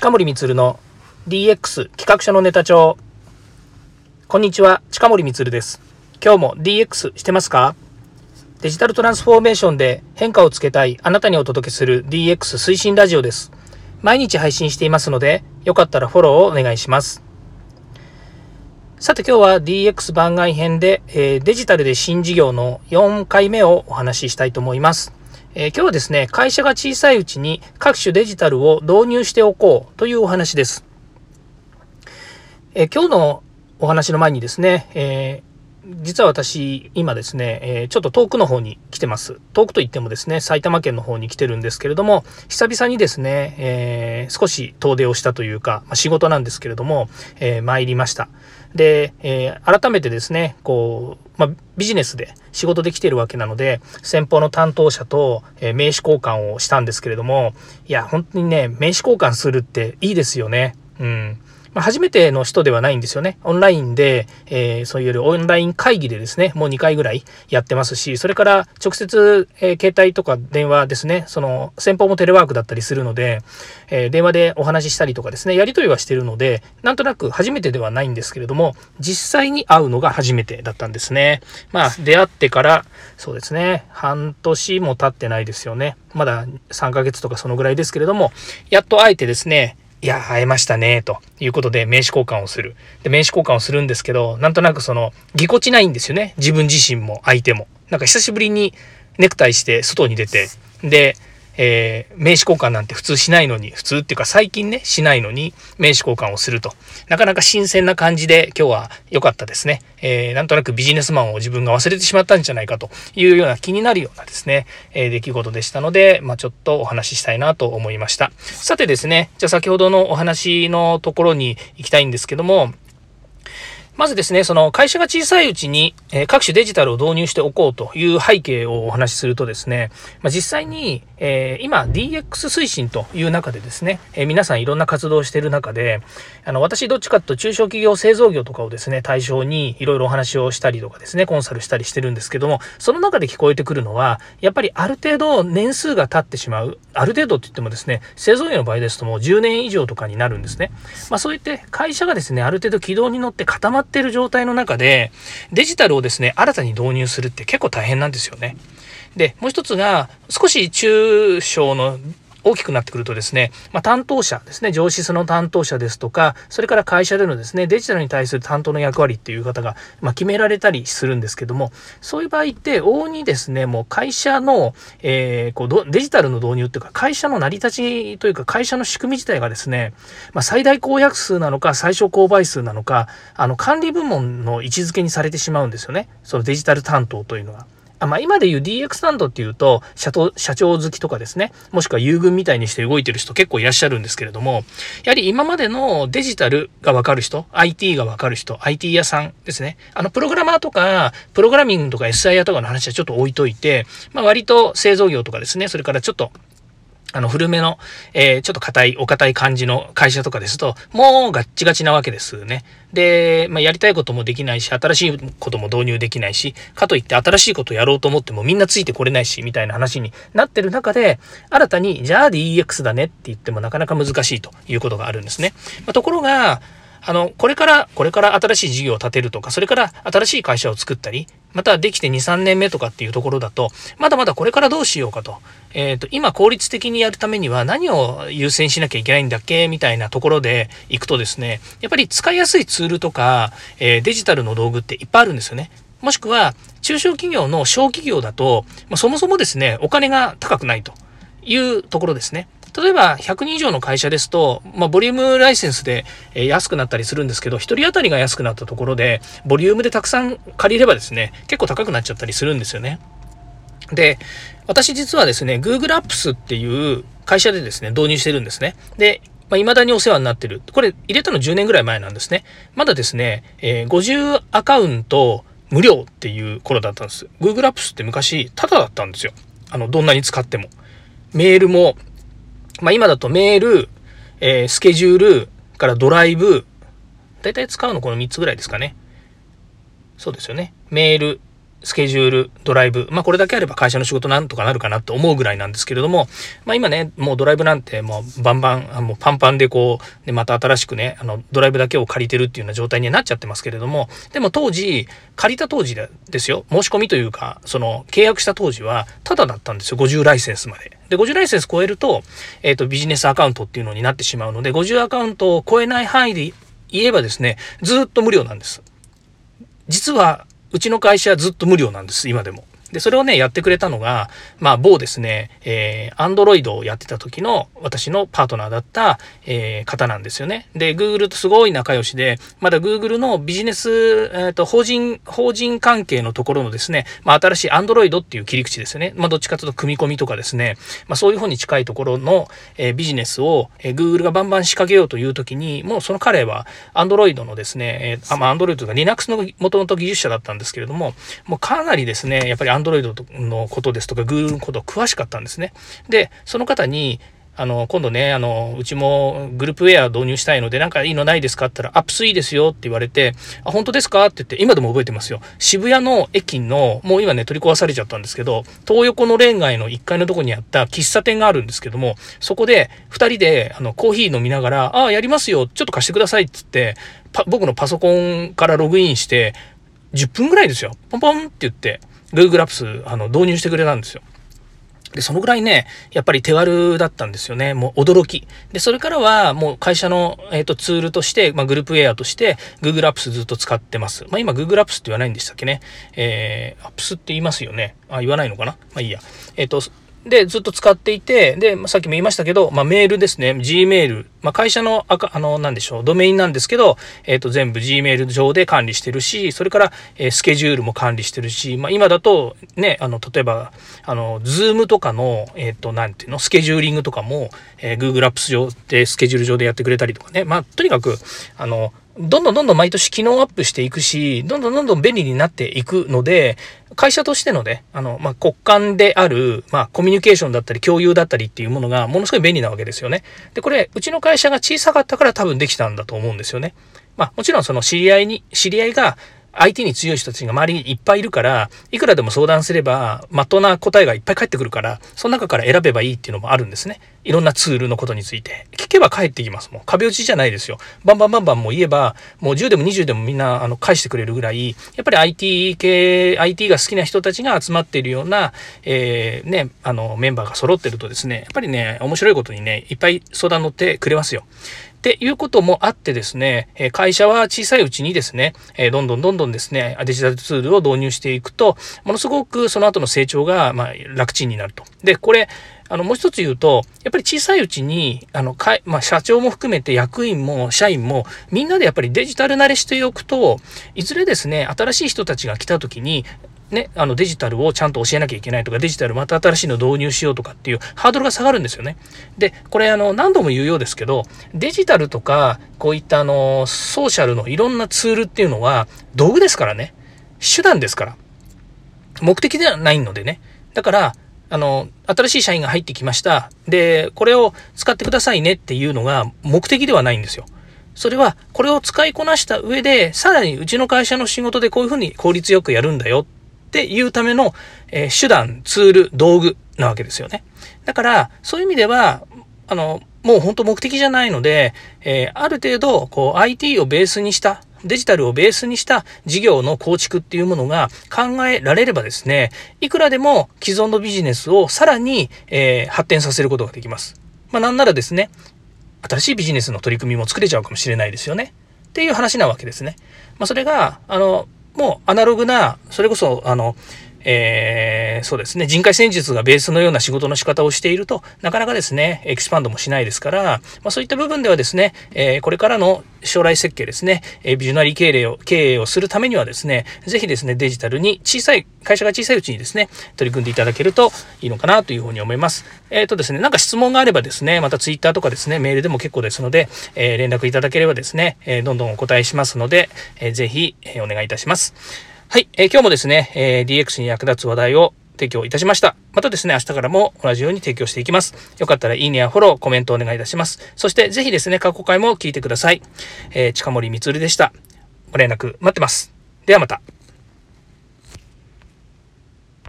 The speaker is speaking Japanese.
近森光の DX 企画書のネタ帳。こんにちは、近森光です。今日も DX してますか？デジタルトランスフォーメーションで変化をつけたいあなたにお届けする DX 推進ラジオです。毎日配信していますので、よかったらフォローをお願いします。さて今日は DX 番外編で、えー、デジタルで新事業の4回目をお話ししたいと思います。えー、今日はですね、会社が小さいうちに各種デジタルを導入しておこうというお話です。えー、今日のお話の前にですね、え実は私、今ですね、えちょっと遠くの方に来てます。遠くといってもですね、埼玉県の方に来てるんですけれども、久々にですね、え、少し遠出をしたというか、まあ、仕事なんですけれども、え、参りました。で、えー、改めてですね、こう、まあ、ビジネスで仕事できてるわけなので、先方の担当者と、え名刺交換をしたんですけれども、いや、本当にね、名刺交換するっていいですよね。うん。まあ、初めての人ではないんですよね。オンラインで、えー、そういうオンライン会議でですね、もう2回ぐらいやってますし、それから直接、えー、携帯とか電話ですね、その先方もテレワークだったりするので、えー、電話でお話ししたりとかですね、やり取りはしてるので、なんとなく初めてではないんですけれども、実際に会うのが初めてだったんですね。まあ、出会ってから、そうですね、半年も経ってないですよね。まだ3ヶ月とかそのぐらいですけれども、やっと会えてですね、いや、会えましたね、ということで名刺交換をする。で、名刺交換をするんですけど、なんとなくその、ぎこちないんですよね。自分自身も相手も。なんか久しぶりにネクタイして外に出て、で、えー、名刺交換なんて普通しないのに、普通っていうか最近ね、しないのに名刺交換をすると。なかなか新鮮な感じで今日は良かったですね。えー、なんとなくビジネスマンを自分が忘れてしまったんじゃないかというような気になるようなですね、えー、出来事でしたので、まあ、ちょっとお話ししたいなと思いました。さてですね、じゃあ先ほどのお話のところに行きたいんですけども、まずですね、その会社が小さいうちに、え各種デジタルを導入しておこうという背景をお話しするとですね、ま、実際に、え、今 DX 推進という中でですね、え、皆さんいろんな活動をしている中で、あの、私どっちかというと中小企業製造業とかをですね、対象にいろいろお話をしたりとかですね、コンサルしたりしてるんですけども、その中で聞こえてくるのは、やっぱりある程度年数が経ってしまう、ある程度って言ってもですね、製造業の場合ですともう10年以上とかになるんですね。まあそういって会社がですね、ある程度軌道に乗って固まっている状態の中で、デジタルをですね、新たに導入するって結構大変なんですよね。で、もう一つが、少し中小の大きくなってくるとですね、まあ、担当者ですね、上司その担当者ですとか、それから会社でのですね、デジタルに対する担当の役割っていう方が、まあ、決められたりするんですけども、そういう場合って、往々にですね、もう会社の、えー、こうデジタルの導入っていうか、会社の成り立ちというか、会社の仕組み自体がですね、まあ、最大公約数なのか、最小公倍数なのか、あの、管理部門の位置づけにされてしまうんですよね。そのデジタル担当というのが。あまあ、今で言う DX サンドっていうと社長、社長好きとかですね、もしくは優軍みたいにして動いてる人結構いらっしゃるんですけれども、やはり今までのデジタルがわかる人、IT がわかる人、IT 屋さんですね。あの、プログラマーとか、プログラミングとか SIA とかの話はちょっと置いといて、まあ、割と製造業とかですね、それからちょっとあの、古めの、えー、ちょっと硬い、お硬い感じの会社とかですと、もうガッチガチなわけですね。で、まあ、やりたいこともできないし、新しいことも導入できないし、かといって新しいことやろうと思ってもみんなついてこれないし、みたいな話になってる中で、新たに、じゃあ DX だねって言ってもなかなか難しいということがあるんですね。まあ、ところが、あの、これから、これから新しい事業を立てるとか、それから新しい会社を作ったり、またできて2、3年目とかっていうところだと、まだまだこれからどうしようかと。えっ、ー、と、今効率的にやるためには何を優先しなきゃいけないんだっけみたいなところで行くとですね、やっぱり使いやすいツールとか、えー、デジタルの道具っていっぱいあるんですよね。もしくは、中小企業の小企業だと、まあ、そもそもですね、お金が高くないというところですね。例えば100人以上の会社ですと、まあ、ボリュームライセンスで安くなったりするんですけど、1人当たりが安くなったところで、ボリュームでたくさん借りればですね、結構高くなっちゃったりするんですよね。で、私実はですね、Google Apps っていう会社でですね、導入してるんですね。で、まあ、未だにお世話になってる。これ入れたの10年ぐらい前なんですね。まだですね、えー、50アカウント無料っていう頃だったんです。Google Apps って昔タダだったんですよ。あの、どんなに使っても。メールもまあ、今だとメール、えー、スケジュールからドライブ、だいたい使うのこの3つぐらいですかね。そうですよね。メール、スケジュール、ドライブ、まあこれだけあれば会社の仕事なんとかなるかなと思うぐらいなんですけれども、まあ今ね、もうドライブなんてもうバンバン、もうパンパンでこう、でまた新しくね、あのドライブだけを借りてるっていうような状態になっちゃってますけれども、でも当時、借りた当時ですよ、申し込みというか、その契約した当時は、タダだったんですよ、50ライセンスまで。で、50ライセンス超えると、えっ、ー、と、ビジネスアカウントっていうのになってしまうので、50アカウントを超えない範囲で言えばですね、ずっと無料なんです。実は、うちの会社はずっと無料なんです、今でも。で、それをね、やってくれたのが、まあ、某ですね、えー、アンドロイドをやってた時の私のパートナーだった、えー、方なんですよね。で、Google とすごい仲良しで、まだ Google のビジネス、えっ、ー、と、法人、法人関係のところのですね、まあ、新しいアンドロイドっていう切り口ですよね。まあ、どっちかというと組み込みとかですね、まあ、そういう方に近いところの、えー、ビジネスを、えー、Google がバンバン仕掛けようという時に、もうその彼は、アンドロイドのですね、えー、あまあ、アンドロイドというか Linux のもともと技術者だったんですけれども、もうかなりですね、やっぱり Android のことですとか、Google のこと詳しかったんですね。で、その方に、あの、今度ね、あの、うちもグループウェア導入したいので、なんかいいのないですか？って言ったら、アップスいいですよって言われて、あ、本当ですか？って言って、今でも覚えてますよ。渋谷の駅の、もう今ね、取り壊されちゃったんですけど、東横のレン街の1階のとこにあった喫茶店があるんですけども、そこで2人で、あの、コーヒー飲みながら、ああ、やりますよ、ちょっと貸してくださいって言って、僕のパソコンからログインして、10分ぐらいですよ。ポンポンって言って、Google Apps あの導入してくれたんですよ。で、そのぐらいね、やっぱり手軽だったんですよね。もう驚き。で、それからはもう会社の、えーと、ツールとして、まあ、グループウェアとして Google Apps ずっと使ってます。まあ、今 Google Apps って言わないんでしたっけね。えー、Apps って言いますよね。あ、言わないのかなまあいいや。えっ、ー、と、で、ずっと使っていて、で、さっきも言いましたけど、まあ、メールですね。Gmail。まあ、会社の、ああの、なんでしょう、ドメインなんですけど、えっ、ー、と、全部 Gmail 上で管理してるし、それから、えー、スケジュールも管理してるし、まあ、今だと、ね、あの、例えば、あの、Zoom とかの、えっ、ー、と、なんていうの、スケジューリングとかも、えー、Google Apps 上で、スケジュール上でやってくれたりとかね。まあ、とにかく、あの、どんどんどんどん毎年機能アップしていくし、どんどんどんどん便利になっていくので、会社としてのね、あの、まあ、骨幹である、まあ、コミュニケーションだったり共有だったりっていうものがものすごい便利なわけですよね。で、これ、うちの会社が小さかったから多分できたんだと思うんですよね。まあ、もちろんその知り合いに、知り合いが IT に強い人たちが周りにいっぱいいるから、いくらでも相談すれば、まっとうな答えがいっぱい返ってくるから、その中から選べばいいっていうのもあるんですね。いろんなツールのことについて。聞けば返ってきますもん。壁打ちじゃないですよ。バンバンバンバンも言えば、もう10でも20でもみんな、あの、返してくれるぐらい、やっぱり IT 系、IT が好きな人たちが集まっているような、えー、ね、あの、メンバーが揃ってるとですね、やっぱりね、面白いことにね、いっぱい相談乗ってくれますよ。っていうこともあってですね、会社は小さいうちにですね、どんどんどんどんですね、デジタルツールを導入していくと、ものすごくその後の成長が、ま楽ちんになると。で、これ、あの、もう一つ言うと、やっぱり小さいうちに、あの、かまあ、社長も含めて役員も社員も、みんなでやっぱりデジタル慣れしておくと、いずれですね、新しい人たちが来た時に、ね、あのデジタルをちゃんと教えなきゃいけないとか、デジタルまた新しいの導入しようとかっていうハードルが下がるんですよね。で、これあの何度も言うようですけど、デジタルとかこういったあのソーシャルのいろんなツールっていうのは道具ですからね。手段ですから。目的ではないのでね。だから、あの、新しい社員が入ってきました。で、これを使ってくださいねっていうのが目的ではないんですよ。それは、これを使いこなした上で、さらにうちの会社の仕事でこういうふうに効率よくやるんだよっていうための、えー、手段、ツール、道具なわけですよね。だから、そういう意味では、あの、もう本当目的じゃないので、えー、ある程度、こう、IT をベースにした、デジタルをベースにした事業の構築っていうものが考えられればですね、いくらでも既存のビジネスをさらに、えー、発展させることができます。まあなんならですね、新しいビジネスの取り組みも作れちゃうかもしれないですよね。っていう話なわけですね。まあそれが、あの、もうアナログな、それこそ、あの、えー、そうですね、人海戦術がベースのような仕事の仕方をしているとなかなかですね、エキスパンドもしないですから、まあ、そういった部分ではですね、えー、これからの将来設計ですね、え、ビジョナリー経営を、経営をするためにはですね、ぜひですね、デジタルに小さい、会社が小さいうちにですね、取り組んでいただけるといいのかなというふうに思います。えっ、ー、とですね、なんか質問があればですね、またツイッターとかですね、メールでも結構ですので、え連絡いただければですね、えどんどんお答えしますので、えぜひ、えお願いいたします。はい、え、今日もですね、えー、DX に役立つ話題を提供いたしました。またですね、明日からも同じように提供していきます。よかったらいいねやフォロー、コメントお願いいたします。そしてぜひですね、過去回も聞いてください。えー、近森光でした。ご連絡待ってます。ではまた。